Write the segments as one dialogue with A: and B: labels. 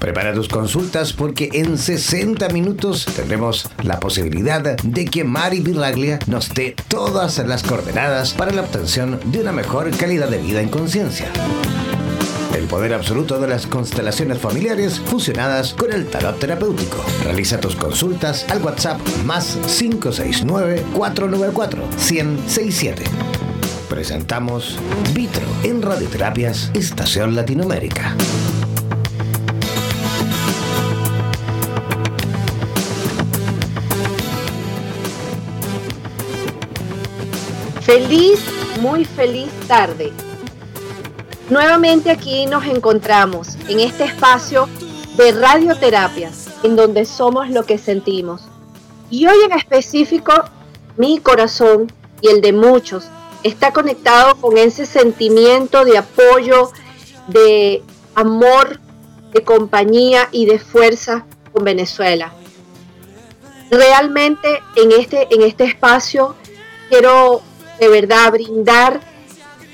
A: Prepara tus consultas porque en 60 minutos tendremos la posibilidad de que Mari Viraglia nos dé todas las coordenadas para la obtención de una mejor calidad de vida en conciencia. El poder absoluto de las constelaciones familiares fusionadas con el tarot terapéutico. Realiza tus consultas al WhatsApp más 569-494-1067. Presentamos Vitro en Radioterapias Estación Latinoamérica.
B: Feliz, muy feliz tarde. Nuevamente aquí nos encontramos en este espacio de radioterapias, en donde somos lo que sentimos. Y hoy en específico, mi corazón y el de muchos está conectado con ese sentimiento de apoyo, de amor, de compañía y de fuerza con Venezuela. Realmente en este, en este espacio quiero de verdad brindar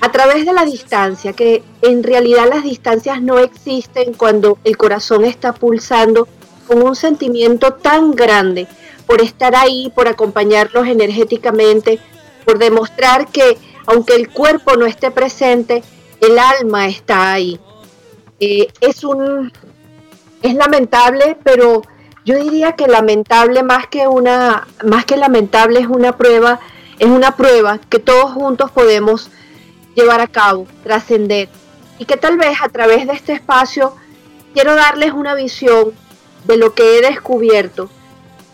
B: a través de la distancia, que en realidad las distancias no existen cuando el corazón está pulsando con un sentimiento tan grande por estar ahí, por acompañarlos energéticamente, por demostrar que aunque el cuerpo no esté presente, el alma está ahí. Eh, es un es lamentable, pero yo diría que lamentable más que una más que lamentable es una prueba es una prueba que todos juntos podemos llevar a cabo, trascender. Y que tal vez a través de este espacio quiero darles una visión de lo que he descubierto.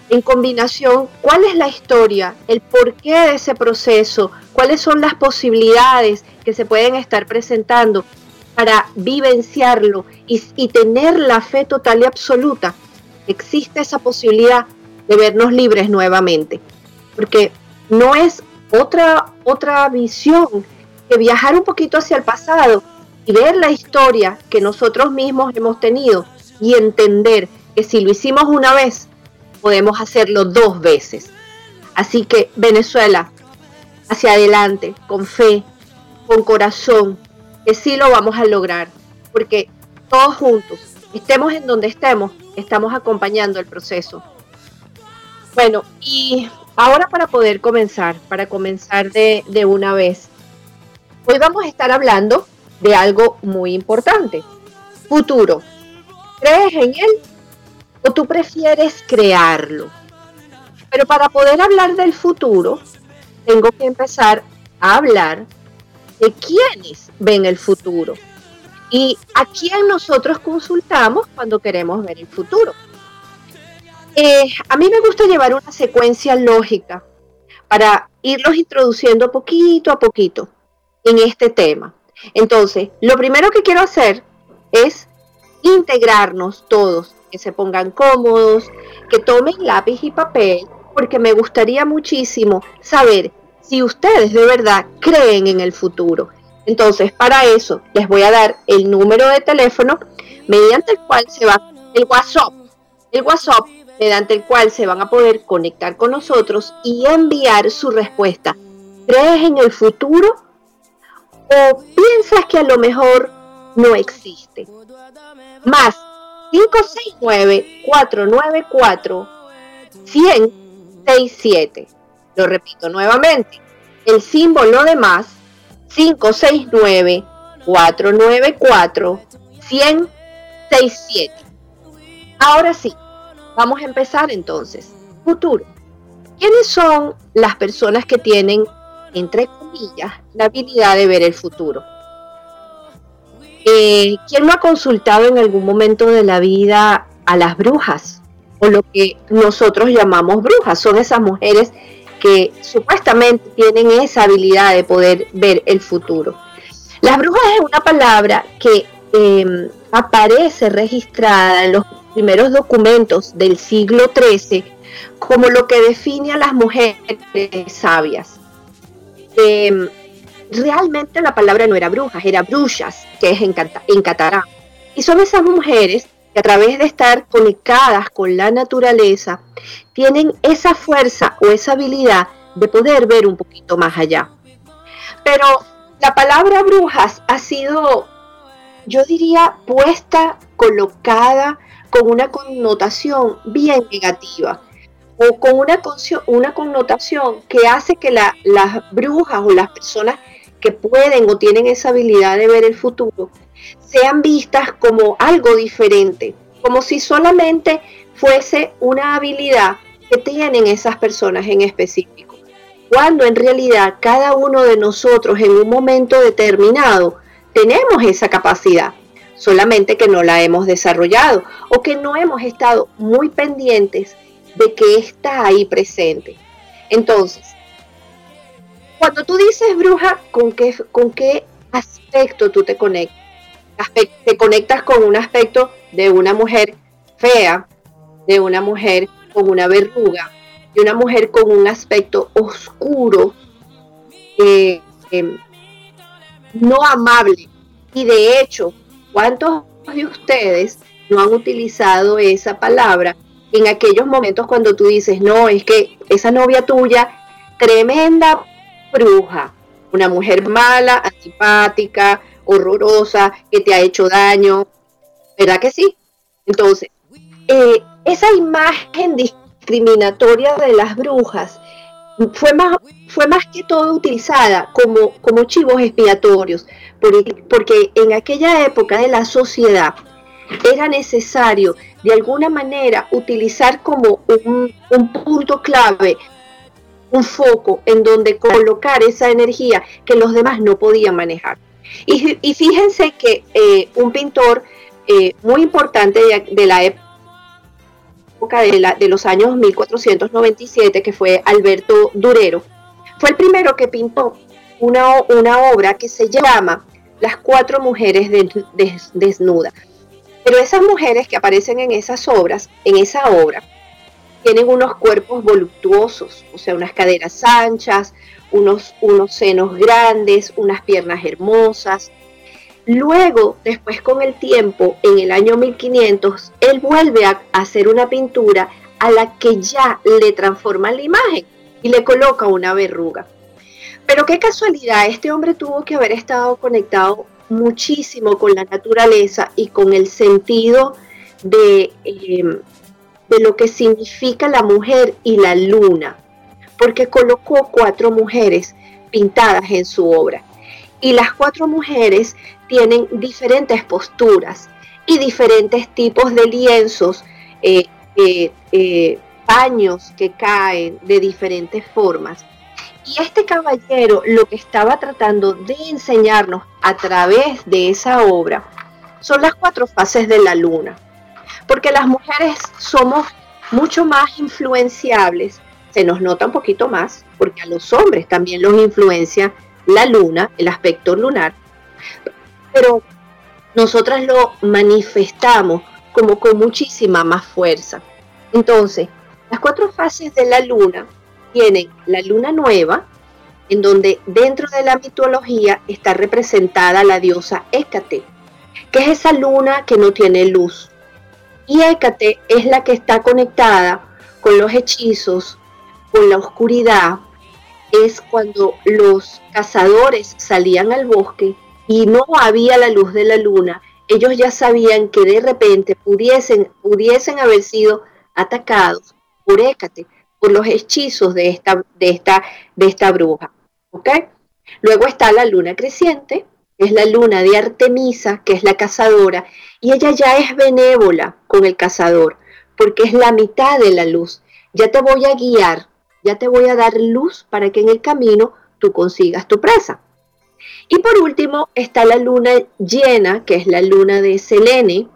B: En combinación, cuál es la historia, el porqué de ese proceso, cuáles son las posibilidades que se pueden estar presentando para vivenciarlo y, y tener la fe total y absoluta. Existe esa posibilidad de vernos libres nuevamente. Porque no es otra, otra visión viajar un poquito hacia el pasado y ver la historia que nosotros mismos hemos tenido y entender que si lo hicimos una vez, podemos hacerlo dos veces. Así que Venezuela, hacia adelante, con fe, con corazón, que sí lo vamos a lograr, porque todos juntos, estemos en donde estemos, estamos acompañando el proceso. Bueno, y Ahora para poder comenzar, para comenzar de, una vez, hoy vamos a estar hablando de algo muy importante. Futuro. ¿Crees en él o tú prefieres crearlo? Pero para poder hablar del futuro, tengo que empezar a hablar de quiénes ven el futuro y a quién nosotros consultamos cuando queremos ver el futuro. Eh, a mí me gusta llevar una secuencia lógica para irlos introduciendo poquito a poquito en este tema. Entonces, lo primero que quiero hacer es integrarnos todos, que se pongan cómodos, que tomen lápiz y papel, porque me gustaría muchísimo saber si ustedes de verdad creen en el futuro. Entonces, para eso les voy a dar el número de teléfono mediante el cual se va el WhatsApp. El WhatsApp mediante el cual se van a poder conectar con nosotros y enviar su respuesta. ¿Crees en el futuro o piensas que a lo mejor no existe? Más 569-494-1067. Lo repito nuevamente. El símbolo de más 569-494-1067. Ahora sí, Vamos a empezar entonces. Futuro. ¿Quiénes son las personas que tienen, entre comillas, la habilidad de ver el futuro? Eh, ¿Quién no ha consultado en algún momento de la vida a las brujas? O lo que nosotros llamamos brujas. Son esas mujeres que supuestamente tienen esa habilidad de poder ver el futuro. Las brujas es una palabra que em, aparece registrada en los primeros documentos del siglo XIII como lo que define a las mujeres sabias. Em, realmente la palabra no era brujas, era brujas, que es en, en. Y son esas mujeres que a través de estar conectadas con la naturaleza, tienen esa fuerza o esa habilidad de poder ver un poquito más allá. Pero la palabra brujas ha sido, yo diría, puesta, colocada con una connotación bien negativa o con una, una connotación que hace que las brujas o las personas que pueden o tienen esa habilidad de ver el futuro sean vistas como algo diferente, como si solamente fuese una habilidad que tienen esas personas en específico, cuando en realidad cada uno de nosotros en un momento determinado tenemos esa capacidad, solamente que no la hemos desarrollado o que no hemos estado muy pendientes de que está ahí presente. Entonces, cuando tú dices bruja, ¿con qué, con qué aspecto tú te conectas? Te conectas con un aspecto de una mujer fea, de una mujer con una verruga, de una mujer con un aspecto oscuro, eh, em, no amable. Y de hecho, ¿cuántos de ustedes no han utilizado esa palabra en aquellos momentos cuando tú dices, no, es que esa novia tuya, tremenda bruja, una mujer mala, antipática, horrorosa, que te ha hecho daño, ¿verdad que sí? Entonces, eh, esa imagen discriminatoria de las brujas fue más, fue más que todo utilizada como, como chivos expiatorios, porque, porque en aquella época de la sociedad era necesario de alguna manera utilizar como un, punto clave, un foco en donde colocar esa energía que los demás no podían manejar. Y, fíjense que eh, un pintor eh, muy importante de, la época de, de, los años 1497, que fue Alberto Durero, fue el primero que pintó una, una obra que se llama Las cuatro mujeres desnudas. Pero esas mujeres que aparecen en esas obras, en esa obra, tienen unos cuerpos voluptuosos, o sea, unas caderas anchas, unos, unos senos grandes, unas piernas hermosas. Luego, después con el tiempo, en el año 1500, él vuelve a hacer una pintura a la que ya le transforma la imagen y le coloca una verruga. Pero qué casualidad, este hombre tuvo que haber estado conectado muchísimo con la naturaleza y con el sentido de, em, de lo que significa la mujer y la luna, porque colocó cuatro mujeres pintadas en su obra. Y las cuatro mujeres tienen diferentes posturas y diferentes tipos de lienzos, eh, eh, eh, paños que caen de diferentes formas. Y este caballero lo que estaba tratando de enseñarnos a través de esa obra son las cuatro fases de la luna. Porque las mujeres somos mucho más influenciables, se nos nota un poquito más, porque a los hombres también los influencia la luna, el aspecto lunar, pero nosotras lo manifestamos como con muchísima más fuerza. Entonces, las cuatro fases de la luna tienen la luna nueva, en donde dentro de la mitología está representada la diosa Hécate, que es esa luna que no tiene luz. Y Hécate es la que está conectada con los hechizos, con la oscuridad. Es cuando los cazadores salían al bosque y no había la luz de la luna. Ellos ya sabían que de repente pudiesen, pudiesen haber sido atacados por Hécate por los hechizos de esta, de esta, de esta bruja. Luego está la luna creciente, que es la luna de Artemisa, que es la cazadora, y ella ya es benévola con el cazador, porque es la mitad de la luz. Ya te voy a guiar, ya te voy a dar luz para que en el camino tú consigas tu presa. Y por último está la luna llena, que es la luna de Selene.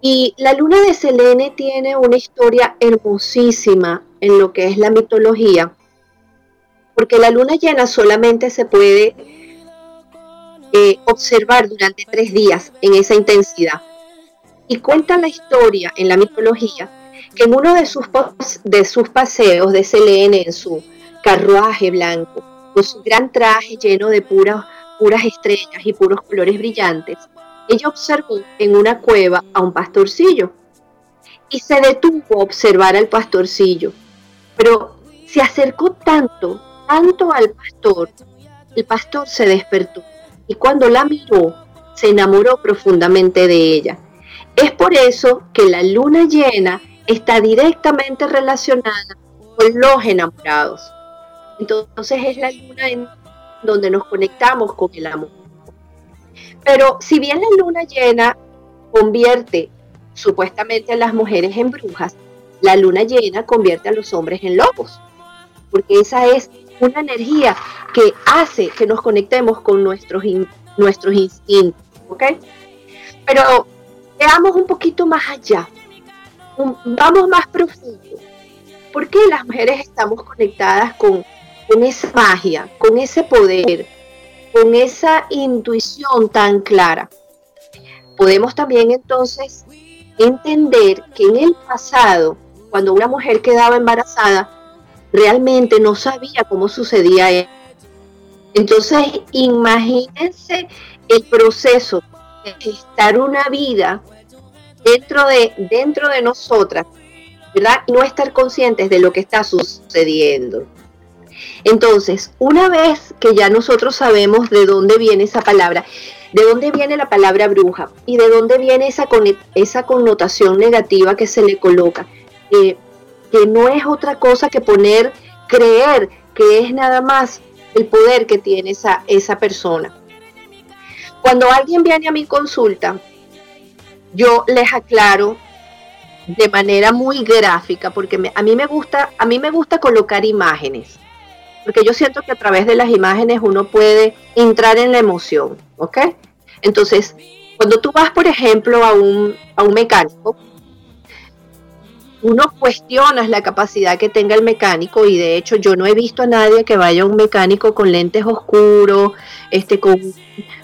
B: Y la luna de Selene tiene una historia hermosísima en lo que es la mitología, porque la luna llena solamente se puede eh, observar durante tres días en esa intensidad. Y cuenta la historia en la mitología que en uno de sus, paseos de Selene en su carruaje blanco, con su gran traje lleno de puras estrellas y puros colores brillantes, ella observó en una cueva a un pastorcillo y se detuvo a observar al pastorcillo. Pero se acercó tanto, tanto al pastor, el pastor se despertó y cuando la miró, se enamoró profundamente de ella. Es por eso que la luna llena está directamente relacionada con los enamorados. Entonces es la luna donde nos conectamos con el amor. Pero si bien la luna llena convierte supuestamente a las mujeres en brujas, la luna llena convierte a los hombres en lobos, porque esa es una energía que hace que nos conectemos con nuestros, nuestros instintos, ¿ok? Pero veamos un poquito más allá, vamos más profundo. ¿Por qué las mujeres estamos conectadas con, con esa magia, con ese poder, con esa intuición tan clara? Podemos también entonces entender que en el pasado, cuando una mujer quedaba embarazada, realmente no sabía cómo sucedía eso. Entonces, imagínense el proceso de estar una vida dentro de, dentro de nosotras, ¿verdad? Y no estar conscientes de lo que está sucediendo. Entonces, una vez que ya nosotros sabemos de dónde viene esa palabra, de dónde viene la palabra bruja y de dónde viene esa, esa connotación negativa que se le coloca, eh, que no es otra cosa que poner, creer que es nada más el poder que tiene esa, esa persona. Cuando alguien viene a mi consulta, yo les aclaro de manera muy gráfica, porque a mí me gusta, a mí me gusta colocar imágenes, porque yo siento que a través de las imágenes uno puede entrar en la emoción, ¿ok? Entonces, cuando tú vas, por ejemplo, a un, a un mecánico, uno cuestiona la capacidad que tenga el mecánico y de hecho yo no he visto a nadie que vaya a un mecánico con lentes oscuros, este, con,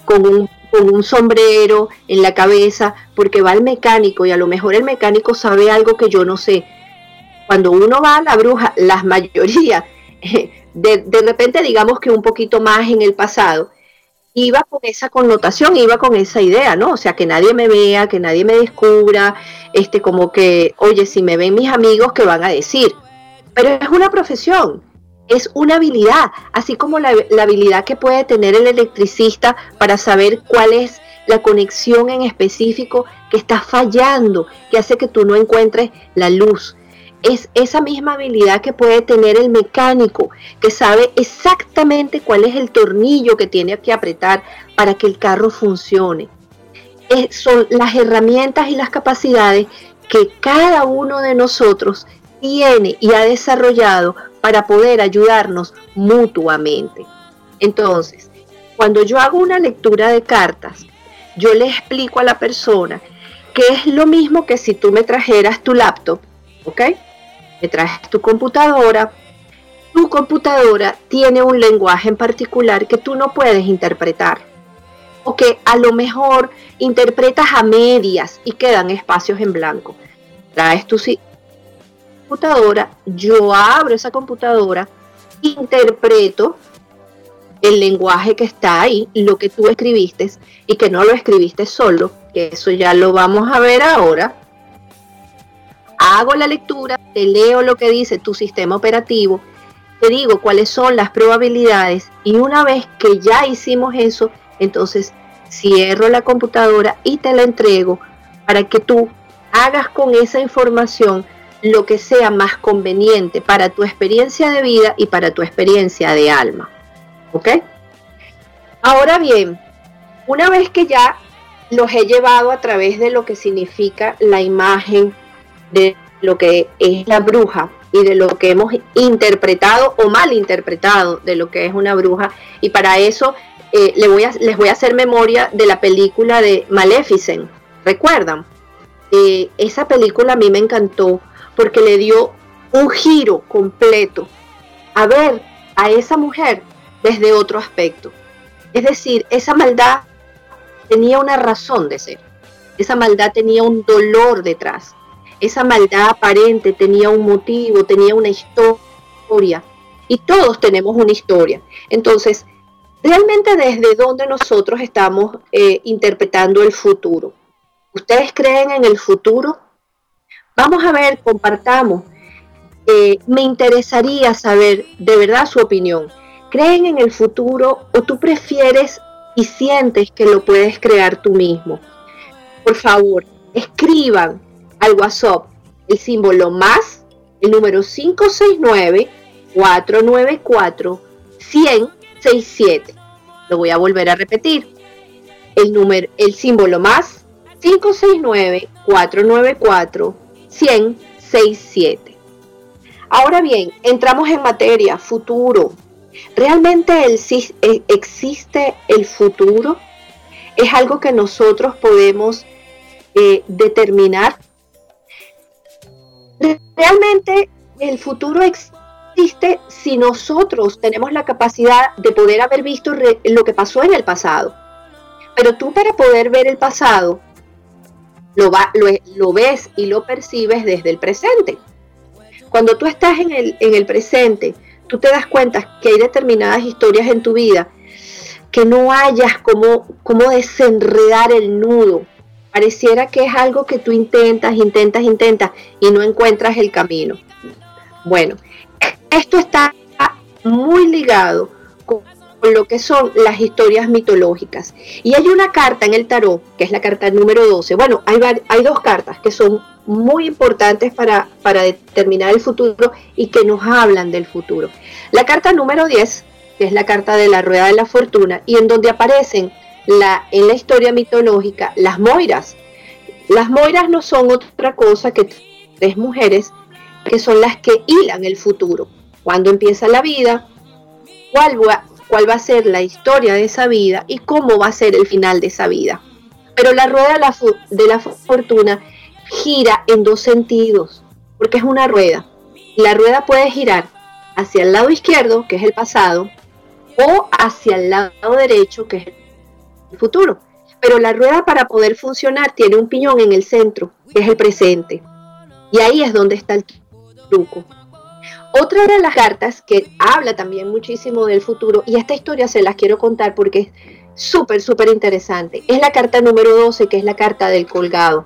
B: con, un, con un sombrero en la cabeza, porque va al mecánico y a lo mejor el mecánico sabe algo que yo no sé. Cuando uno va a la bruja, la mayoría, de, de repente digamos que un poquito más en el pasado, iba con esa connotación, iba con esa idea, ¿no? O sea, que nadie me vea, que nadie me descubra, este, como que, oye, si me ven mis amigos, ¿qué van a decir? Pero es una profesión, es una habilidad, así como la, la habilidad que puede tener el electricista para saber cuál es la conexión en específico que está fallando, que hace que tú no encuentres la luz es esa misma habilidad que puede tener el mecánico, que sabe exactamente cuál es el tornillo que tiene que apretar para que el carro funcione. son las herramientas y las capacidades que cada uno de nosotros tiene y ha desarrollado para poder ayudarnos mutuamente. Entonces, cuando yo hago una lectura de cartas, yo le explico a la persona que es lo mismo que si tú me trajeras tu laptop, ¿ok? Me traes tu computadora, tu computadora tiene un lenguaje en particular que tú no puedes interpretar. O que a lo mejor interpretas a medias y quedan espacios en blanco. Traes tu computadora, yo abro esa computadora, interpreto el lenguaje que está ahí, lo que tú escribiste y que no lo escribiste solo, que eso ya lo vamos a ver ahora hago la lectura, te leo lo que dice tu sistema operativo, te digo cuáles son las probabilidades y una vez que ya hicimos eso, entonces cierro la computadora y te la entrego para que tú hagas con esa información lo que sea más conveniente para tu experiencia de vida y para tu experiencia de alma. ¿Ok? Ahora bien, una vez que ya los he llevado a través de lo que significa la imagen, de lo que es la bruja y de lo que hemos interpretado o mal interpretado de lo que es una bruja. Y para eso eh, les, voy a, hacer memoria de la película de Maleficent. ¿Recuerdan? Eh, esa película a mí me encantó porque le dio un giro completo a ver a esa mujer desde otro aspecto. Es decir, esa maldad tenía una razón de ser. Esa maldad tenía un dolor detrás esa maldad aparente tenía un motivo, tenía una historia. Y todos tenemos una historia. Entonces, realmente desde dónde nosotros estamos eh, interpretando el futuro. ¿Ustedes creen en el futuro? Vamos a ver, compartamos. Eh, me interesaría saber de verdad su opinión. ¿Creen en el futuro o tú prefieres y sientes que lo puedes crear tú mismo? Por favor, escriban al WhatsApp el símbolo más, el número 569 494 10067. Lo voy a volver a repetir. El número, el símbolo más 569 494 10067. Ahora bien, entramos en materia, futuro. ¿Realmente el, eh, existe el futuro? ¿Es algo que nosotros podemos eh, determinar? Realmente el futuro existe si nosotros tenemos la capacidad de poder haber visto lo que pasó en el pasado. Pero tú para poder ver el pasado, lo, lo, ves y lo percibes desde el presente. Cuando tú estás en el, en el presente, tú te das cuenta que hay determinadas historias en tu vida que no hayas cómo, cómo desenredar el nudo. Pareciera que es algo que tú intentas, intentas, intentas y no encuentras el camino. Bueno, esto está muy ligado con, lo que son las historias mitológicas. Y hay una carta en el tarot, que es la carta número 12. Bueno, hay, dos cartas que son muy importantes para, para determinar el futuro y que nos hablan del futuro. La carta número 10, que es la carta de la rueda de la fortuna, y en donde aparecen en la historia mitológica las moiras. Las moiras no son otra cosa que tres mujeres que son las que hilan el futuro. Cuando empieza la vida, cuál va, cuál va a ser la historia de esa vida y cómo va a ser el final de esa vida. Pero la rueda de la, de la fortuna gira en dos sentidos, porque es una rueda. La rueda puede girar hacia el lado izquierdo, que es el pasado, o hacia el lado derecho, que es el futuro. Pero la rueda para poder funcionar tiene un piñón en el centro, que es el presente. Y ahí es donde está el truco. Otra de las cartas que habla también muchísimo del futuro, y esta historia se las quiero contar porque es súper, súper interesante, es la carta número 12, que es la carta del colgado.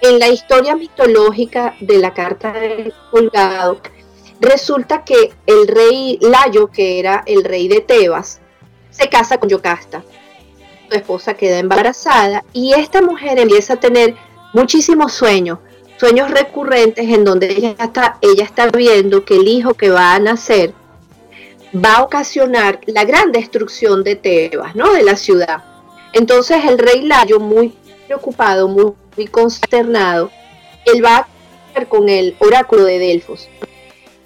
B: En la historia mitológica de la carta del colgado, resulta que el rey Layo, que era el rey de Tebas, se casa con Yocasta. Su esposa queda embarazada y esta mujer empieza a tener muchísimos sueños, sueños recurrentes en donde ella está, viendo que el hijo que va a nacer va a ocasionar la gran destrucción de Tebas, ¿no? De la ciudad. Entonces el rey Layo, muy preocupado, muy, consternado, él va a con el oráculo de Delfos.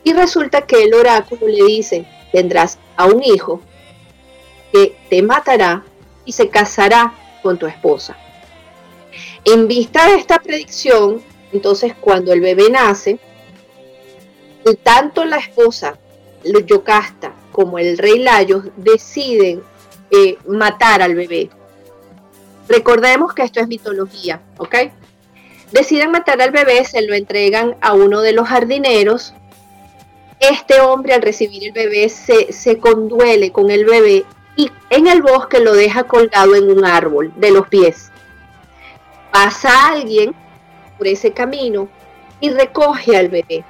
B: Y resulta que el oráculo le dice, tendrás a un hijo que te matará y se casará con tu esposa. En vista de esta predicción, entonces cuando el bebé nace, tanto la esposa Yocasta como el rey Layo deciden eh, matar al bebé. Recordemos que esto es mitología, ¿ok? Deciden matar al bebé, se lo entregan a uno de los jardineros. Este hombre al recibir el bebé se, se conduele con el bebé y en el bosque lo deja colgado en un árbol de los pies. Pasa alguien por ese camino y recoge al bebé.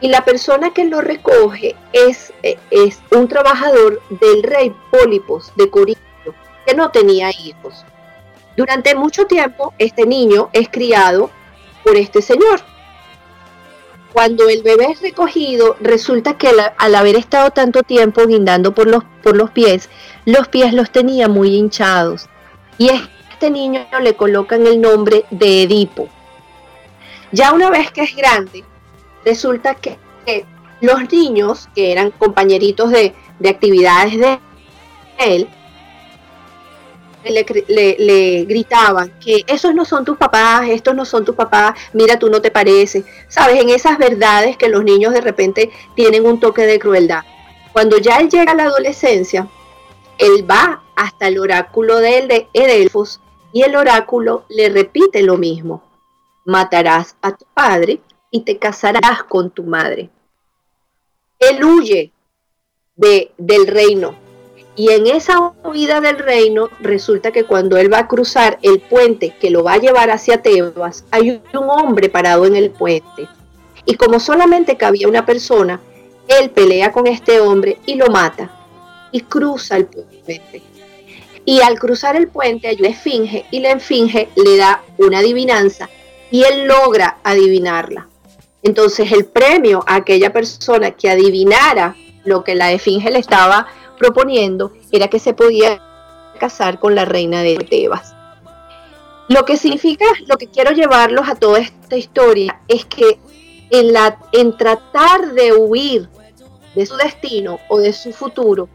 B: Y la persona que lo recoge es, es un trabajador del rey Pólipos de Corinto, que no tenía hijos. Durante mucho tiempo, este niño es criado por este señor. Cuando el bebé es recogido, resulta que al haber estado tanto tiempo guindando por los, por los pies, los pies los tenía muy hinchados. Y este niño le colocan el nombre de Edipo. Ya una vez que es grande, resulta que, los niños, que eran compañeritos de, de actividades de él, le, gritaban que esos no son tus papás, estos no son tus papás, mira, tú no te pareces. Sabes, en esas verdades que los niños de repente tienen un toque de crueldad. Cuando ya él llega a la adolescencia, él va hasta el oráculo de, él, de Edelfos y el oráculo le repite lo mismo. Matarás a tu padre y te casarás con tu madre. Él huye de, del reino Y en esa huida del reino, resulta que cuando él va a cruzar el puente que lo va a llevar hacia Tebas, hay un hombre parado en el puente. Y como solamente cabía una persona, él pelea con este hombre y lo mata. Y cruza el puente. Y al cruzar el puente hay una esfinge y la esfinge le da una adivinanza y él logra adivinarla. Entonces el premio a aquella persona que adivinara lo que la esfinge le estaba proponiendo era que se podía casar con la reina de Tebas. Lo que significa, lo que quiero llevarlos a toda esta historia es que en, la, en tratar de huir de su destino o de su futuro,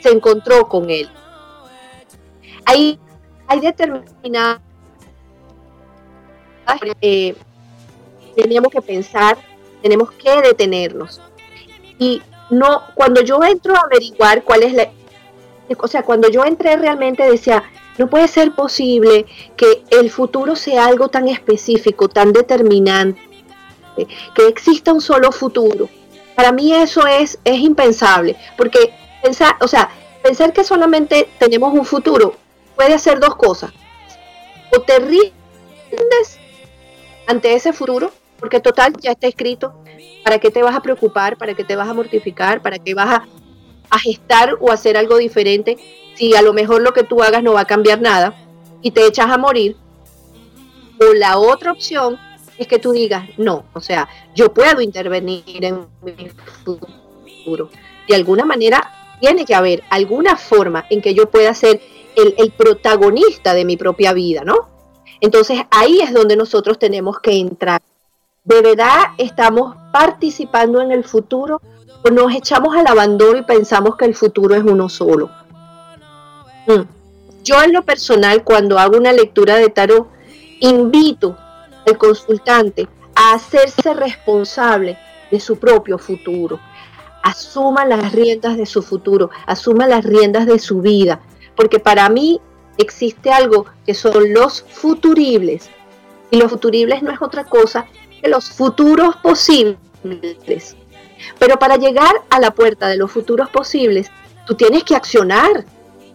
B: se encontró con él. Hay, hay determinadas eh, tenemos que pensar, tenemos que detenernos. Y no, cuando yo entro a averiguar cuál es la, o sea, cuando yo entré realmente decía, no puede ser posible que el futuro sea algo tan específico, tan determinante, que exista un solo futuro. Para mí eso es, es impensable, porque pensar, o sea, pensar que solamente tenemos un futuro puede hacer dos cosas. O te rindes ante ese futuro, porque total ya está escrito, ¿para qué te vas a preocupar? ¿Para qué te vas a mortificar? ¿Para qué vas a, a gestar o hacer algo diferente si a lo mejor lo que tú hagas no va a cambiar nada y te echas a morir? O la otra opción es que tú digas, no, o sea, yo puedo intervenir en mi futuro. De alguna manera tiene que haber alguna forma en que yo pueda ser el, el protagonista de mi propia vida, ¿no? Entonces ahí es donde nosotros tenemos que entrar. ¿De verdad estamos participando en el futuro o nos echamos al abandono y pensamos que el futuro es uno solo? Mm. Yo en lo personal, cuando hago una lectura de tarot, invito al consultante a hacerse responsable de su propio futuro. Asuma las riendas de su futuro, asuma las riendas de su vida, porque para mí existe algo que son los futuribles. Y los futuribles no es otra cosa los futuros posibles. Pero para llegar a la puerta de los futuros posibles, tú tienes que accionar,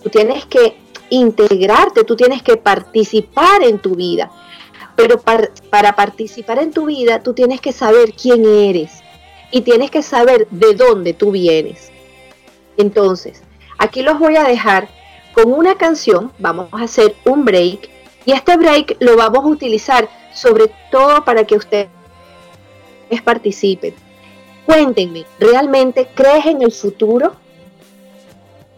B: tú tienes que integrarte, tú tienes que participar en tu vida. Pero para, para participar en tu vida, tú tienes que saber quién eres y tienes que saber de dónde tú vienes. Entonces, aquí los voy a dejar con una canción, vamos a hacer un break y este break lo vamos a utilizar sobre todo para que ustedes participen. Cuéntenme, ¿realmente crees en el futuro?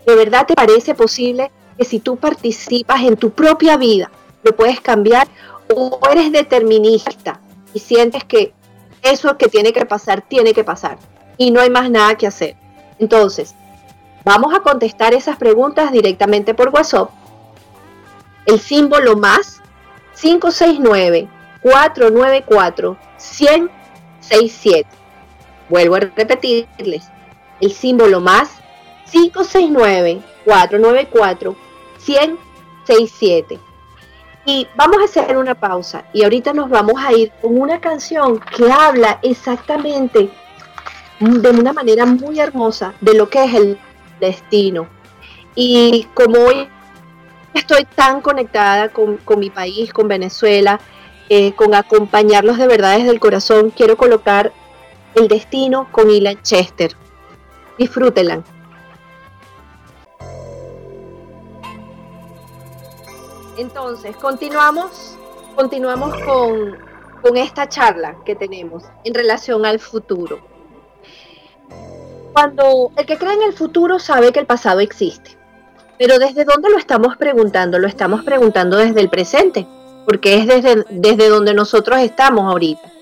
B: ¿De verdad te parece posible que si tú participas en tu propia vida, lo puedes cambiar o eres determinista y sientes que eso que tiene que pasar, tiene que pasar y no hay más nada que hacer? Entonces, Vamos a contestar esas preguntas directamente por WhatsApp. El símbolo más 569-494-1067. Vuelvo a repetirles. El símbolo más 569-494-1067. Y vamos a hacer una pausa y ahorita nos vamos a ir con una canción que habla exactamente de una manera muy hermosa de lo que es el destino. Y como hoy estoy tan conectada con, mi país, con Venezuela, eh, con acompañarlos de verdad desde el corazón, quiero colocar el destino con Ilan Chester. Disfrútenla. Entonces, continuamos, continuamos con, con esta charla que tenemos en relación al futuro cuando el que cree en el futuro sabe que el pasado existe. Pero ¿desde dónde lo estamos preguntando? Lo estamos preguntando desde el presente, porque es desde, desde donde nosotros estamos ahorita.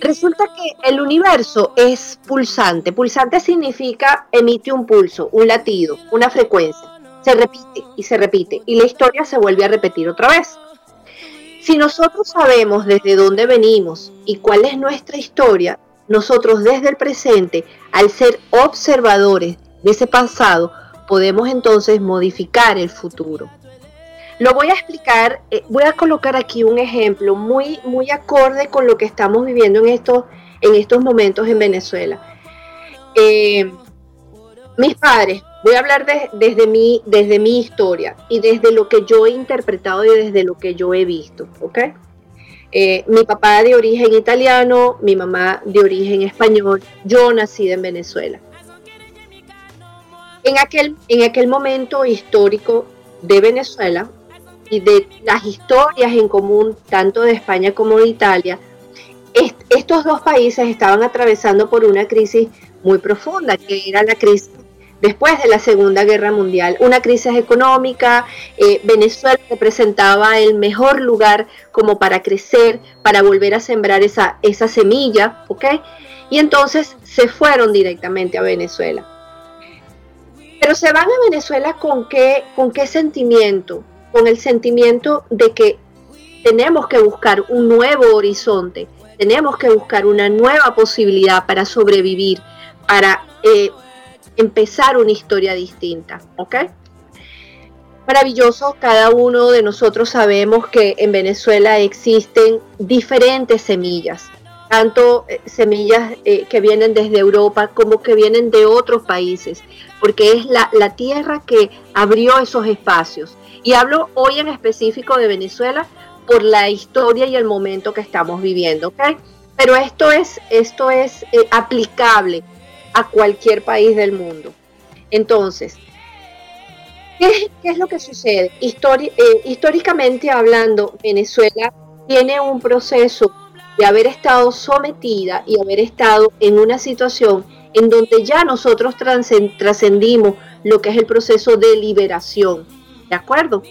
B: Resulta que el universo es pulsante. Pulsante significa emite un pulso, un latido, una frecuencia. Se repite y se repite y la historia se vuelve a repetir otra vez. Si nosotros sabemos desde dónde venimos y cuál es nuestra historia, nosotros desde el presente, al ser observadores de ese pasado, podemos entonces modificar el futuro. Lo voy a explicar, eh, voy a colocar aquí un ejemplo muy, muy acorde con lo que estamos viviendo en estos, en estos momentos en Venezuela. Eh, mis padres, Voy a hablar desde, mi, desde mi historia y desde lo que yo he interpretado y desde lo que yo he visto, ¿ok? Eh, mi papá de origen italiano, mi mamá de origen español, yo nací en Venezuela. En aquel, en aquel momento histórico de Venezuela y de las historias en común, tanto de España como de Italia, estos dos países estaban atravesando por una crisis muy profunda, que era la crisis después de la Segunda Guerra Mundial. Una crisis económica, eh, Venezuela representaba el mejor lugar como para crecer, para volver a sembrar esa, esa semilla, ¿ok? Y entonces se fueron directamente a Venezuela. Pero se van a Venezuela con qué, con qué sentimiento? Con el sentimiento de que tenemos que buscar un nuevo horizonte, tenemos que buscar una nueva posibilidad para sobrevivir, para eh, empezar una historia distinta, ¿ok? Maravilloso, cada uno de nosotros sabemos que en Venezuela existen diferentes semillas, tanto eh, semillas eh, que vienen desde Europa como que vienen de otros países, porque es la, la tierra que abrió esos espacios. Y hablo hoy en específico de Venezuela por la historia y el momento que estamos viviendo, ¿ok? Pero esto es, esto es eh, aplicable a cualquier país del mundo. Entonces, ¿qué, es lo que sucede? Eh, históricamente hablando, Venezuela tiene un proceso de haber estado sometida y haber estado en una situación en donde ya nosotros trascendimos lo que es el proceso de liberación. ¿De acuerdo?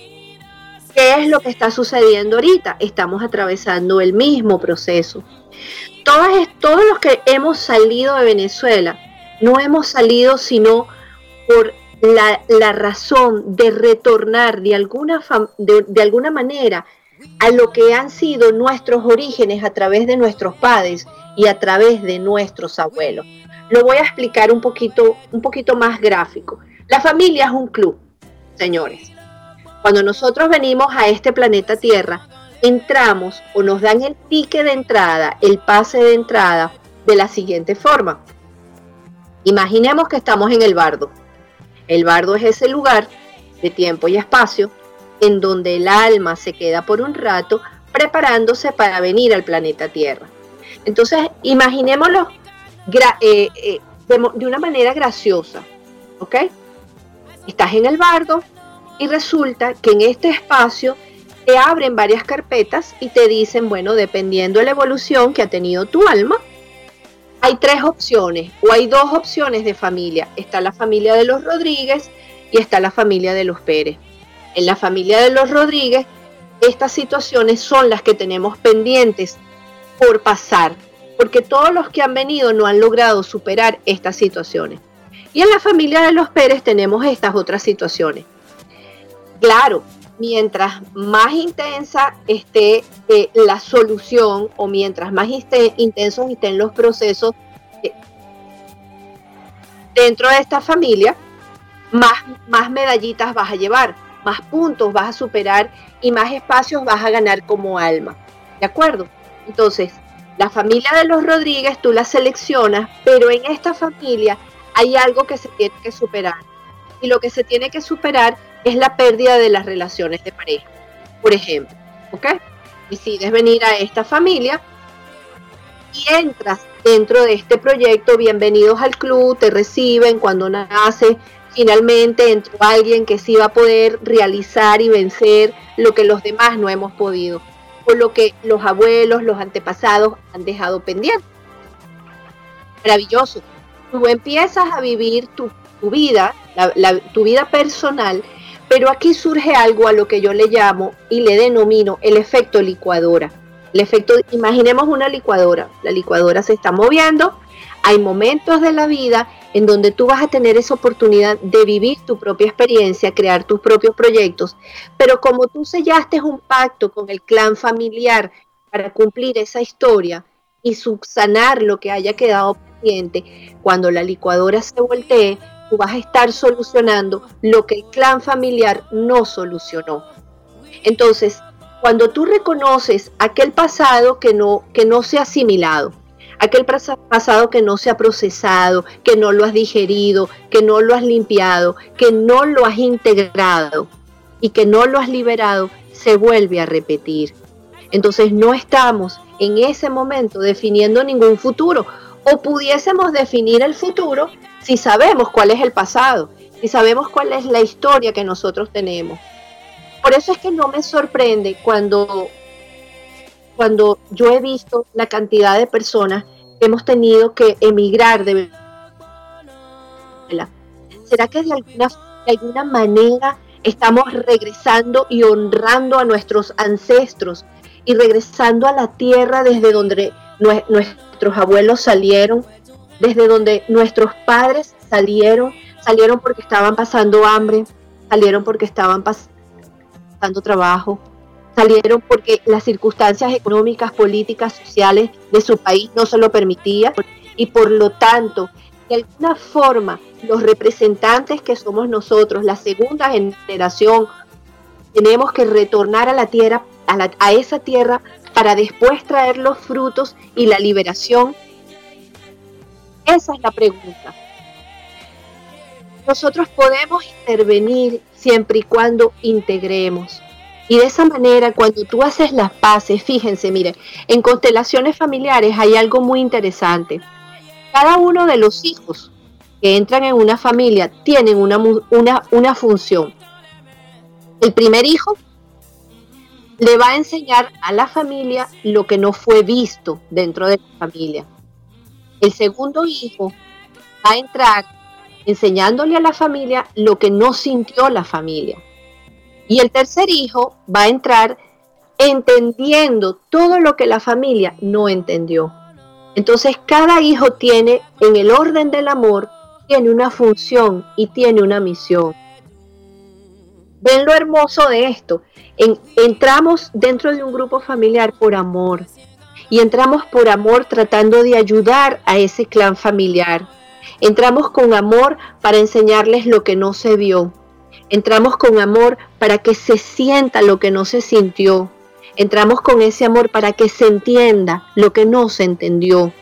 B: ¿Qué es lo que está sucediendo ahorita? Estamos atravesando el mismo proceso. Todos, todos los que hemos salido de Venezuela no hemos salido sino por la, razón de retornar de alguna, de, alguna manera a lo que han sido nuestros orígenes a través de nuestros padres y a través de nuestros abuelos. Lo voy a explicar un poquito, un poquito más gráfico. La familia es un club, señores. Cuando nosotros venimos a este planeta Tierra, entramos o nos dan el pique de entrada, el pase de entrada de la siguiente forma. Imaginemos que estamos en el bardo. El bardo es ese lugar de tiempo y espacio en donde el alma se queda por un rato preparándose para venir al planeta Tierra. Entonces, imaginémoslo eh, eh, de, una manera graciosa, ¿ok? Estás en el bardo y resulta que en este espacio te abren varias carpetas y te dicen, bueno, dependiendo de la evolución que ha tenido tu alma, hay tres opciones o hay dos opciones de familia. Está la familia de los Rodríguez y está la familia de los Pérez. En la familia de los Rodríguez, estas situaciones son las que tenemos pendientes por pasar, porque todos los que han venido no han logrado superar estas situaciones. Y en la familia de los Pérez tenemos estas otras situaciones. Claro, mientras más intensa esté eh, la solución o mientras más intensos estén los procesos eh, dentro de esta familia, más, más medallitas vas a llevar, más puntos vas a superar y más espacios vas a ganar como alma. ¿De acuerdo? Entonces, la familia de los Rodríguez tú la seleccionas, pero en esta familia hay algo que se tiene que superar. Y lo que se tiene que superar es la pérdida de las relaciones de pareja. Por ejemplo, ¿ok? Decides venir a esta familia y entras dentro de este proyecto, bienvenidos al club, te reciben cuando nace, finalmente entró alguien que sí va a poder realizar y vencer lo que los demás no hemos podido, por lo que los abuelos, los antepasados han dejado pendiente. Maravilloso. Tú empiezas a vivir tu, vida, tu vida personal pero aquí surge algo a lo que yo le llamo y le denomino el efecto licuadora. El efecto, imaginemos una licuadora. La licuadora se está moviendo. Hay momentos de la vida en donde tú vas a tener esa oportunidad de vivir tu propia experiencia, crear tus propios proyectos. Pero como tú sellaste un pacto con el clan familiar para cumplir esa historia y subsanar lo que haya quedado pendiente, cuando la licuadora se voltee, tú vas a estar solucionando lo que el clan familiar no solucionó. Entonces, cuando tú reconoces aquel pasado que no, que no se ha asimilado, aquel pasado que no se ha procesado, que no lo has digerido, que no lo has limpiado, que no lo has integrado y que no lo has liberado, se vuelve a repetir. Entonces no estamos en ese momento definiendo ningún futuro o pudiésemos definir el futuro si sabemos cuál es el pasado, si sabemos cuál es la historia que nosotros tenemos. Por eso es que no me sorprende cuando cuando yo he visto la cantidad de personas que hemos tenido que emigrar de Venezuela, ¿será que de alguna, de alguna manera estamos regresando y honrando a nuestros ancestros y regresando a la tierra desde donde nuestros abuelos salieron, desde donde nuestros padres salieron, salieron porque estaban pasando hambre, salieron porque estaban pasando trabajo, salieron porque las circunstancias económicas, políticas, sociales de su país no se lo permitían y por lo tanto, de alguna forma, los representantes que somos nosotros, la segunda generación, tenemos que retornar a la tierra, a, a esa tierra para después traer los frutos y la liberación. Esa es la pregunta. Nosotros podemos intervenir siempre y cuando integremos. Y de esa manera, cuando tú haces las paces, fíjense, mire, en constelaciones familiares hay algo muy interesante. Cada uno de los hijos que entran en una familia tienen una, una, una función. El primer hijo le va a enseñar a la familia lo que no fue visto dentro de la familia. El segundo hijo va a entrar enseñándole a la familia lo que no sintió la familia. Y el tercer hijo va a entrar entendiendo todo lo que la familia no entendió. Entonces cada hijo tiene, en el orden del amor, tiene una función y tiene una misión. Ven lo hermoso de esto. entramos dentro de un grupo familiar por amor. Y entramos por amor tratando de ayudar a ese clan familiar. Entramos con amor para enseñarles lo que no se vio. Entramos con amor para que se sienta lo que no se sintió. Entramos con ese amor para que se entienda lo que no se entendió.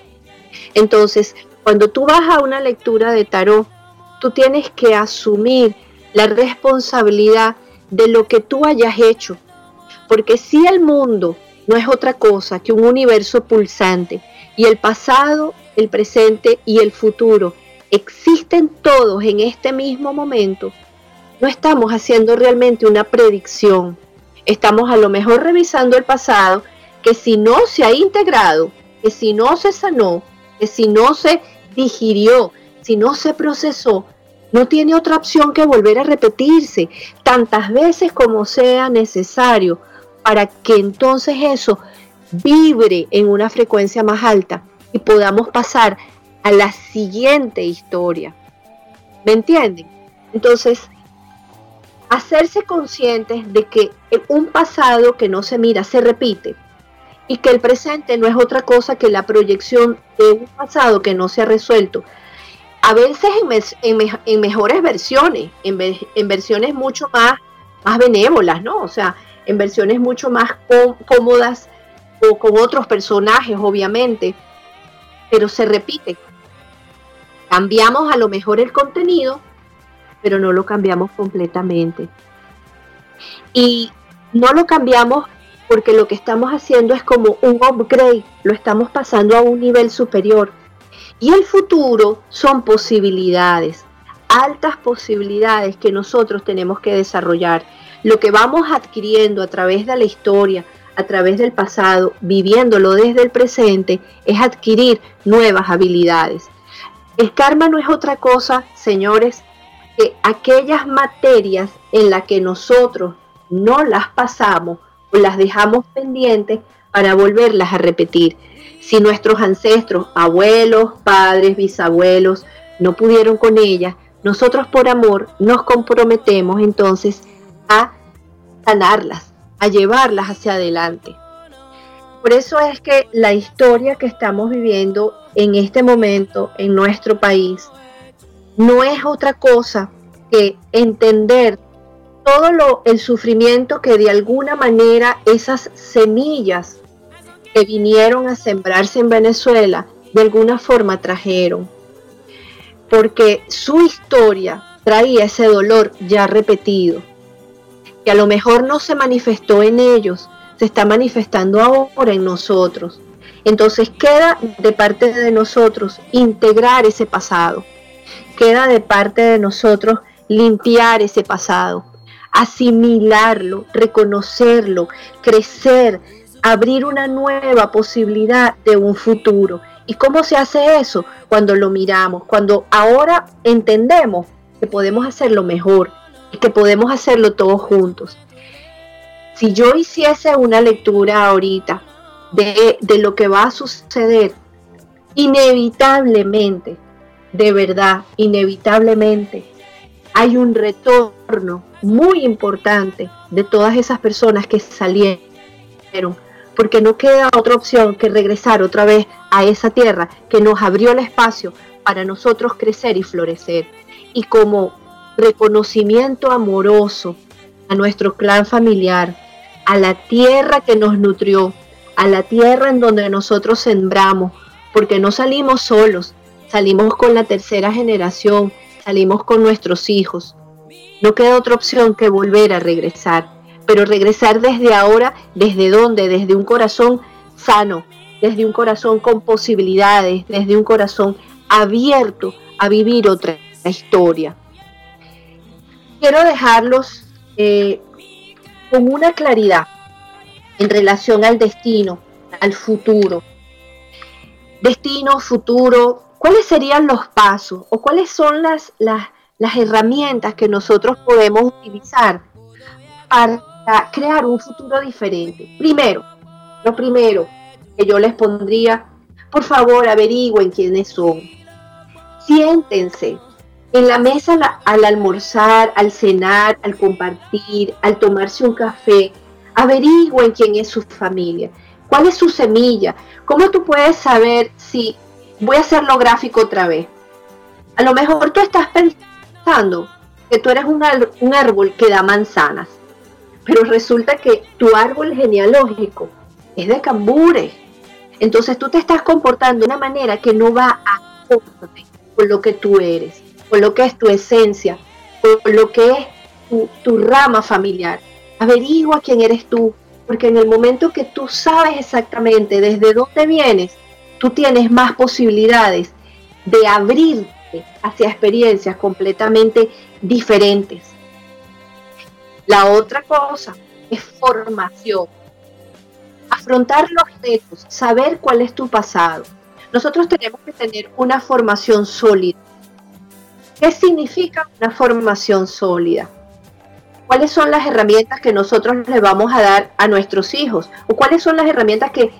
B: Entonces, cuando tú vas a una lectura de tarot, tú tienes que asumir la responsabilidad de lo que tú hayas hecho. Porque si el mundo no es otra cosa que un universo pulsante. Y el pasado, el presente y el futuro existen todos en este mismo momento, no estamos haciendo realmente una predicción. Estamos a lo mejor revisando el pasado, que si no se ha integrado, que si no se sanó, que si no se digirió, si no se procesó, no tiene otra opción que volver a repetirse tantas veces como sea necesario para que entonces eso vibre en una frecuencia más alta y podamos pasar a la siguiente historia. ¿Me entienden? Entonces, hacerse conscientes de que un pasado que no se mira se repite y que el presente no es otra cosa que la proyección de un pasado que no se ha resuelto. A veces en, mejores versiones, en, versiones mucho más, más benévolas, ¿no? O sea, en versiones mucho más cómodas o con otros personajes, obviamente, pero se repite. Cambiamos a lo mejor el contenido, pero no lo cambiamos completamente. Y no lo cambiamos porque lo que estamos haciendo es como un upgrade, lo estamos pasando a un nivel superior. Y el futuro son posibilidades, altas posibilidades que nosotros tenemos que desarrollar. Lo que vamos adquiriendo a través de la historia, a través del pasado, viviéndolo desde el presente, es adquirir nuevas habilidades. El karma no es otra cosa, señores, aquellas materias en las que nosotros no las pasamos o las dejamos pendientes para volverlas a repetir. Si nuestros ancestros, abuelos, padres, bisabuelos, no pudieron con ellas, nosotros por amor nos comprometemos entonces a sanarlas, a llevarlas hacia adelante. Por eso es que la historia que estamos viviendo en este momento en nuestro país no es otra cosa que entender todo lo, el sufrimiento que de alguna manera esas semillas que vinieron a sembrarse en Venezuela de alguna forma trajeron, porque su historia traía ese dolor ya repetido, que a lo mejor no se manifestó en ellos, se está manifestando ahora en nosotros. Entonces queda de parte de nosotros integrar ese pasado, queda de parte de nosotros limpiar ese pasado, asimilarlo, reconocerlo, crecer, abrir una nueva posibilidad de un futuro. ¿Y cómo se hace eso? Cuando lo miramos, cuando ahora entendemos que podemos hacerlo mejor y que podemos hacerlo todos juntos. Si yo hiciese una lectura ahorita de, de lo que va a suceder, inevitablemente, de verdad, inevitablemente, hay un retorno muy importante de todas esas personas que salieron, porque no queda otra opción que regresar otra vez a esa tierra que nos abrió el espacio para nosotros crecer y florecer. Y como reconocimiento amoroso a nuestro clan familiar, a la tierra que nos nutrió, a la tierra en donde nosotros sembramos, porque no salimos solos, salimos con la tercera generación, salimos con nuestros hijos. No queda otra opción que volver a regresar, pero regresar desde ahora, desde dónde, desde un corazón sano, desde un corazón con posibilidades, desde un corazón abierto a vivir otra historia. Quiero dejarlos eh, con una claridad en relación al destino, al futuro. Destino, futuro, ¿cuáles serían los pasos o cuáles son las, las, las herramientas que nosotros podemos utilizar para crear un futuro diferente? Primero, lo primero que yo les pondría, por favor averigüen quiénes son. Siéntense en la mesa al almorzar, al cenar, al compartir, al tomarse un café. Averigüen quién es su familia, cuál es su semilla, cómo tú puedes saber si voy a hacerlo gráfico otra vez. A lo mejor tú estás pensando que tú eres un, un árbol que da manzanas, pero resulta que tu árbol genealógico es de cambure. Entonces tú te estás comportando de una manera que no va a con lo que tú eres, con lo que es tu esencia, con lo que es tu, tu rama familiar. Averigua quién eres tú, porque en el momento que tú sabes exactamente desde dónde vienes, tú tienes más posibilidades de abrirte hacia experiencias completamente diferentes. La otra cosa es formación. Afrontar los retos, saber cuál es tu pasado. Nosotros tenemos que tener una formación sólida. ¿Qué significa una formación sólida? ¿Cuáles son las herramientas que nosotros le vamos a dar a nuestros hijos? ¿O cuáles son las herramientas que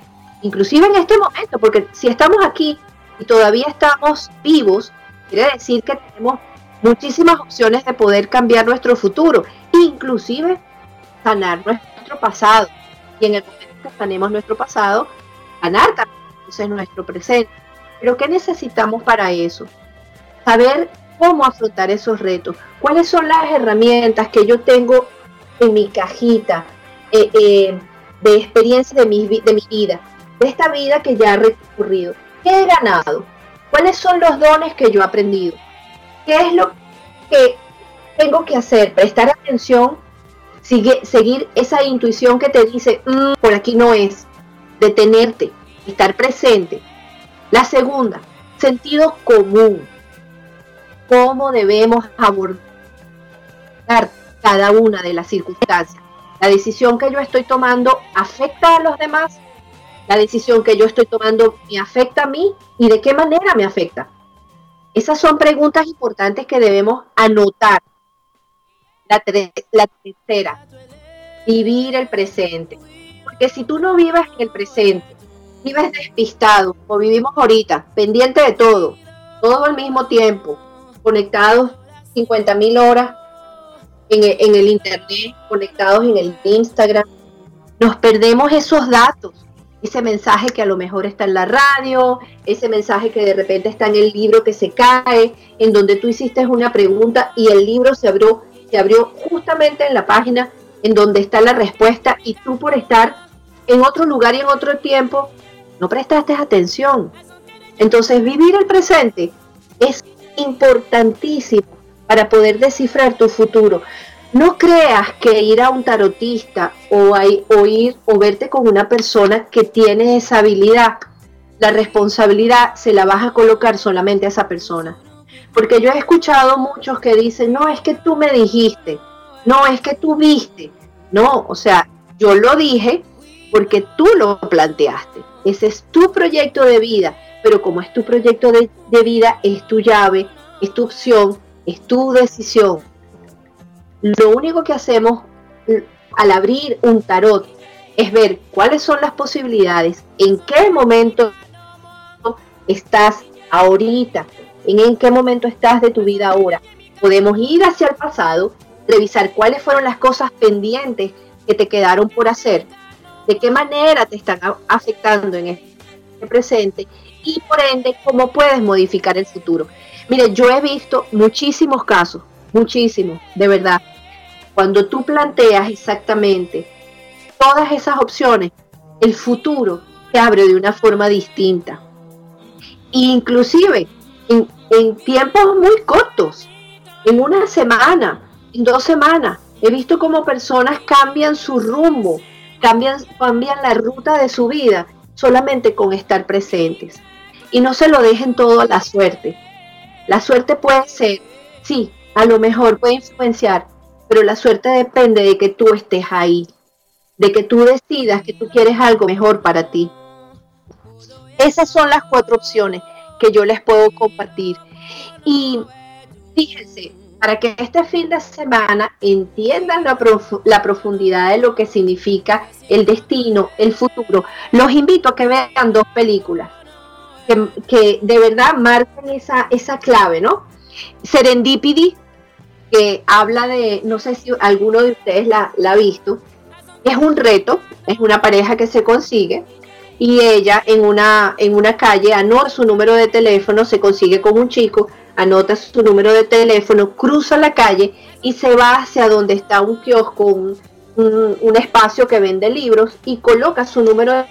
B: inclusive en este momento, porque si estamos aquí y todavía estamos vivos, quiere decir que tenemos muchísimas opciones de poder cambiar nuestro futuro, inclusive sanar nuestro pasado. Y en el momento que sanemos nuestro pasado, sanar también entonces nuestro presente. Pero ¿qué necesitamos para eso? Saber cómo afrontar esos retos, cuáles son las herramientas que yo tengo en mi cajita eh, eh, de experiencia de mi, vida, de esta vida que ya ha recurrido. ¿Qué he ganado? ¿Cuáles son los dones que yo he aprendido? ¿Qué es lo que tengo que hacer? Prestar atención, sigue, seguir esa intuición que te dice, mm, por aquí no es, detenerte, estar presente. La segunda, sentido común. ¿Cómo debemos abordar cada una de las circunstancias? La decisión que yo estoy tomando afecta a los demás la decisión que yo estoy tomando me afecta a mí y de qué manera me afecta. Esas son preguntas importantes que debemos anotar. La, tercera, vivir el presente. Porque si tú no vives el presente, vives despistado, o vivimos ahorita, pendiente de todo, todo al mismo tiempo, conectados 50 mil horas en en el internet, conectados en el Instagram, nos perdemos esos datos ese mensaje que a lo mejor está en la radio, ese mensaje que de repente está en el libro que se cae, en donde tú hiciste una pregunta y el libro se abrió, se abrió justamente en la página en donde está la respuesta y tú por estar en otro lugar y en otro tiempo no prestaste atención. Entonces, vivir el presente es importantísimo para poder descifrar tu futuro. No creas que ir a un tarotista o, o ir o verte con una persona que tiene esa habilidad, la responsabilidad se la vas a colocar solamente a esa persona. Porque yo he escuchado muchos que dicen, no, es que tú me dijiste, no, es que tú viste. No, o sea, yo lo dije porque tú lo planteaste. Ese es tu proyecto de vida, pero como es tu proyecto de, vida, es tu llave, es tu opción, es tu decisión. Lo único que hacemos al abrir un tarot es ver cuáles son las posibilidades, en qué momento estás ahorita, en qué momento estás de tu vida ahora. Podemos ir hacia el pasado, revisar cuáles fueron las cosas pendientes que te quedaron por hacer, de qué manera te están afectando en este presente y por ende cómo puedes modificar el futuro. Mire, yo he visto muchísimos casos, muchísimos, de verdad. Cuando tú planteas exactamente todas esas opciones, el futuro te abre de una forma distinta. Inclusive en tiempos muy cortos, en una semana, en dos semanas, he visto cómo personas cambian su rumbo, cambian, la ruta de su vida solamente con estar presentes. Y no se lo dejen todo a la suerte. La suerte puede ser, sí, a lo mejor puede influenciar, pero la suerte depende de que tú estés ahí, de que tú decidas que tú quieres algo mejor para ti. Esas son las cuatro opciones que yo les puedo compartir. Y fíjense, para que este fin de semana entiendan la, profundidad de lo que significa el destino, el futuro, los invito a que vean dos películas que, de verdad marcan esa, esa clave, ¿no? Serendipity, que habla de, no sé si alguno de ustedes la, ha visto, es un reto, es una pareja que se consigue y ella en una, en una calle anota su número de teléfono, se consigue con un chico, anota su número de teléfono, cruza la calle y se va hacia donde está un kiosco, un, espacio que vende libros y coloca su número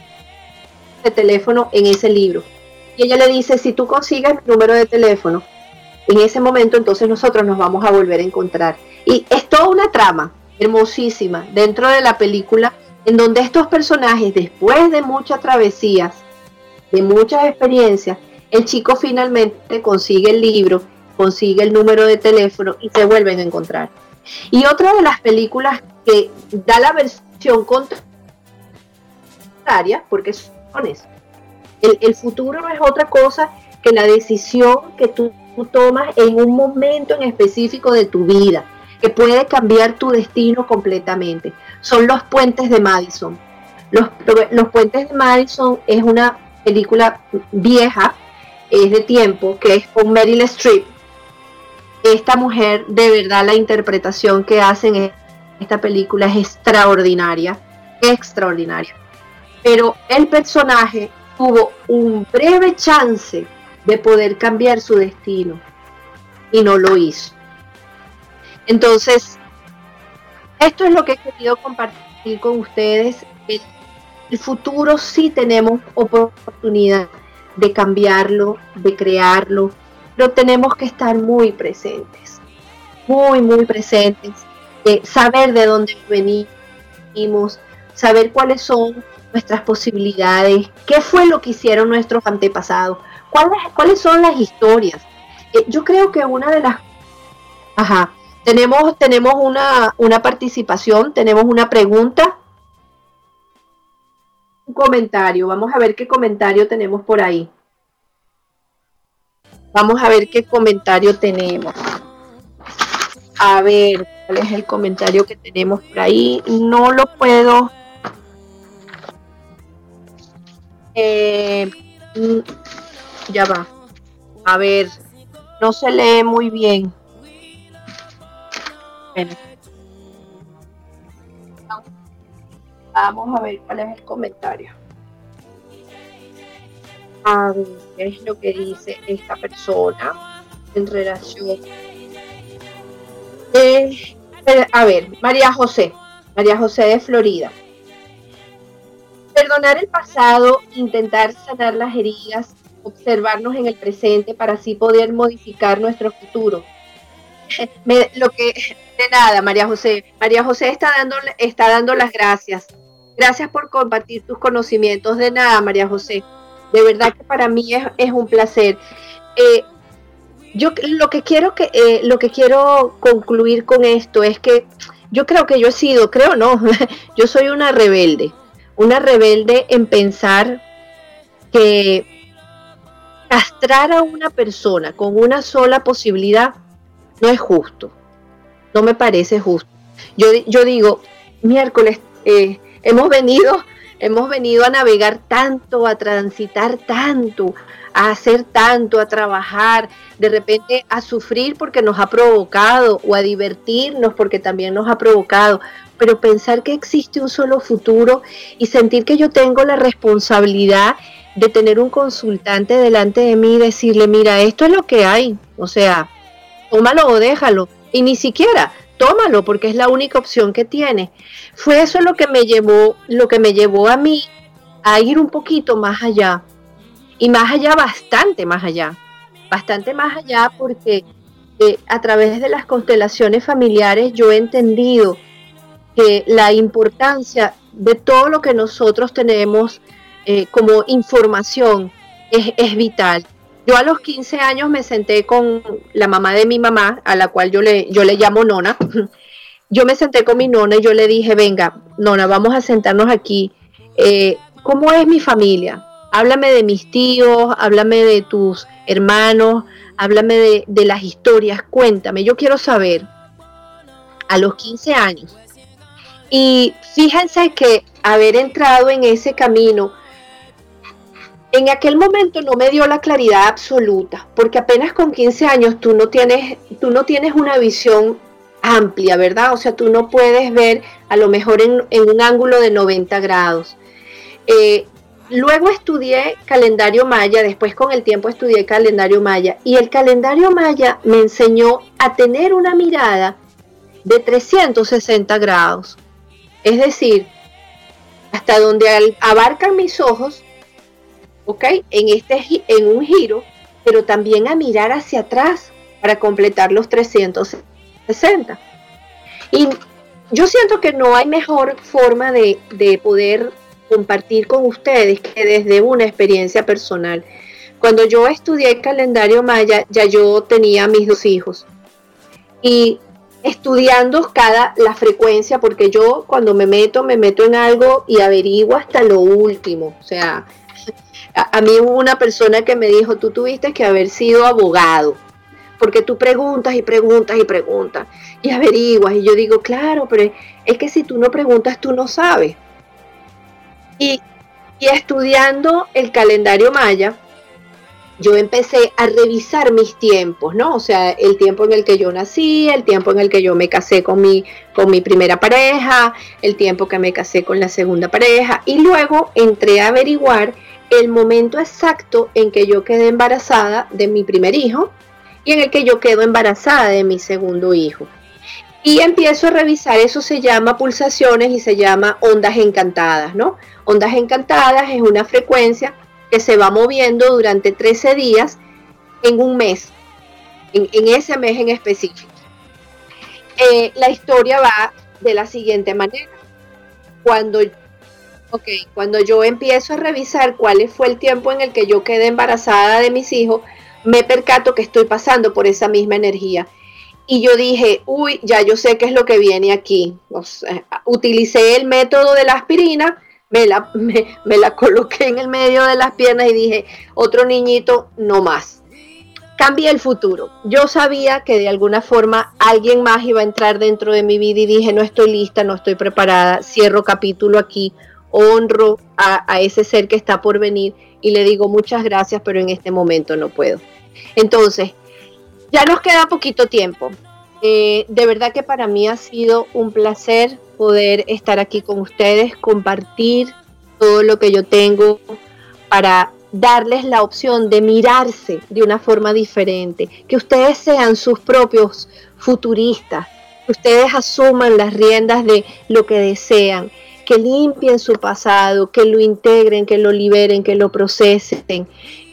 B: de teléfono en ese libro. Y ella le dice, si tú consigues mi número de teléfono, en ese momento entonces nosotros nos vamos a volver a encontrar. Y es toda una trama hermosísima dentro de la película en donde estos personajes, después de muchas travesías, de muchas experiencias, el chico finalmente consigue el libro, consigue el número de teléfono y se vuelven a encontrar. Y otra de las películas que da la versión contraria, porque son. El, el futuro no es otra cosa que la decisión que tú tomas en un momento en específico de tu vida que puede cambiar tu destino completamente. Son los puentes de Madison. Los, los puentes de Madison es una película vieja, es de tiempo, que es con Meryl Streep. Esta mujer, de verdad, la interpretación que hacen en esta película es extraordinaria, extraordinaria. Pero el personaje tuvo un breve chance de poder cambiar su destino y no lo hizo. Entonces, esto es lo que he querido compartir con ustedes. El futuro sí tenemos oportunidad de cambiarlo, de crearlo, pero tenemos que estar muy presentes, muy, muy presentes, saber de dónde venimos, saber cuáles son nuestras posibilidades, qué fue lo que hicieron nuestros antepasados, cuáles, cuáles son las historias. Eh, yo creo que una de las... Ajá, tenemos, tenemos una, una participación, tenemos una pregunta, comentario. Vamos a ver qué comentario tenemos por ahí. Vamos a ver qué comentario tenemos. A ver, ¿cuál es el comentario que tenemos por ahí? No lo puedo. Eh, mm, ya va. A ver, no se lee muy bien. Vamos a ver cuál es el comentario. A ver, qué es lo que dice esta persona en relación. Eh, a ver, María José, María José de Florida. Perdonar el pasado, intentar sanar las heridas observarnos en el presente para así poder modificar nuestro futuro. lo que de nada, María José. María José está dando, está dando las gracias. Gracias por compartir tus conocimientos. De nada, María José. De verdad que para mí es, un placer. Eh, yo lo que quiero que eh, lo que quiero concluir con esto es que yo creo que yo he sido, creo no, yo soy una rebelde, una rebelde en pensar que castrar a una persona con una sola posibilidad no es justo, no me parece justo. Yo, yo digo, miércoles, eh, hemos venido, hemos venido a navegar tanto, a transitar tanto, a hacer tanto, a trabajar, de repente a sufrir porque nos ha provocado o a divertirnos porque también nos ha provocado. Pero pensar que existe un solo futuro y sentir que yo tengo la responsabilidad de tener un consultante delante de mí y decirle, mira, esto es lo que hay. O sea, tómalo o déjalo. Y ni siquiera, tómalo porque es la única opción que tiene. Fue eso lo que me llevó, lo que me llevó a mí a ir un poquito más allá. Y más allá, bastante más allá. Bastante más allá porque eh, a través de las constelaciones familiares yo he entendido que la importancia de todo lo que nosotros tenemos eh, como información es vital yo a los 15 años me senté con la mamá de mi mamá, a la cual yo le, yo le llamo nona. Yo me senté con mi nona y yo le dije, venga, nona, vamos a sentarnos aquí. Eh, ¿Cómo es mi familia? Háblame de mis tíos, háblame de tus hermanos, háblame de, de las historias, cuéntame, yo quiero saber. A los 15 años. Y fíjense que haber entrado en ese camino en aquel momento no me dio la claridad absoluta, porque apenas con 15 años tú no tienes, tú no tienes una visión amplia, ¿verdad? O sea, tú no puedes ver a lo mejor en, un ángulo de 90 grados. Eh, luego estudié calendario maya, después con el tiempo estudié calendario maya, y el calendario maya me enseñó a tener una mirada de 360 grados. Es decir, hasta donde abarcan mis ojos, ¿ok? En, este, en un giro, pero también a mirar hacia atrás para completar los 360. Y yo siento que no hay mejor forma de, poder compartir con ustedes que desde una experiencia personal. Cuando yo estudié el calendario maya, ya yo tenía mis dos hijos. Y estudiando cada la frecuencia, porque yo cuando me meto, me meto en algo y averiguo hasta lo último. O sea, a, mí hubo una persona que me dijo, tú tuviste que haber sido abogado, porque tú preguntas y preguntas y preguntas y averiguas. Y yo digo, claro, pero es que si tú no preguntas, tú no sabes. Y, y estudiando el calendario maya, yo empecé a revisar mis tiempos, ¿no? O sea, el tiempo en el que yo nací, el tiempo en el que yo me casé con mi, con mi primera pareja, el tiempo que me casé con la segunda pareja, y luego entré a averiguar el momento exacto en que yo quedé embarazada de mi primer hijo y en el que yo quedo embarazada de mi segundo hijo. Y empiezo a revisar, eso se llama pulsaciones y se llama ondas encantadas, ¿no? Ondas encantadas es una frecuencia que se va moviendo durante 13 días en un mes, en, ese mes en específico. Eh, la historia va de la siguiente manera. Cuando Ok, cuando yo empiezo a revisar cuál fue el tiempo en el que yo quedé embarazada de mis hijos, me percato que estoy pasando por esa misma energía. Y yo dije, uy, ya yo sé qué es lo que viene aquí. utilicé el método de la aspirina, me la, coloqué en el medio de las piernas y dije, otro niñito, no más. Cambié el futuro. Yo sabía que de alguna forma alguien más iba a entrar dentro de mi vida y dije, no estoy lista, no estoy preparada, cierro capítulo aquí, honro a, ese ser que está por venir y le digo muchas gracias, pero en este momento no puedo. Entonces, ya nos queda poquito tiempo. Eh, de verdad que para mí ha sido un placer poder estar aquí con ustedes, compartir todo lo que yo tengo para darles la opción de mirarse de una forma diferente, que ustedes sean sus propios futuristas, que ustedes asuman las riendas de lo que desean, que limpien su pasado, que lo integren, que lo liberen, que lo procesen,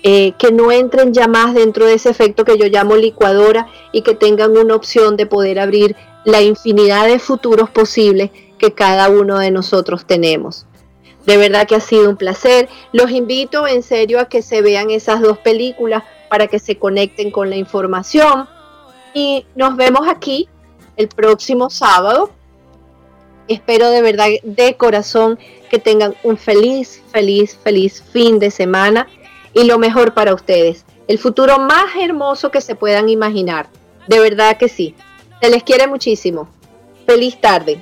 B: eh, que no entren ya más dentro de ese efecto que yo llamo licuadora y que tengan una opción de poder abrir la infinidad de futuros posibles que cada uno de nosotros tenemos. De verdad que ha sido un placer. Los invito en serio a que se vean esas dos películas para que se conecten con la información. Y nos vemos aquí el próximo sábado. Espero de verdad, de corazón, que tengan un feliz, feliz, feliz fin de semana y lo mejor para ustedes. El futuro más hermoso que se puedan imaginar. De verdad que sí. Se les quiere muchísimo. Feliz tarde.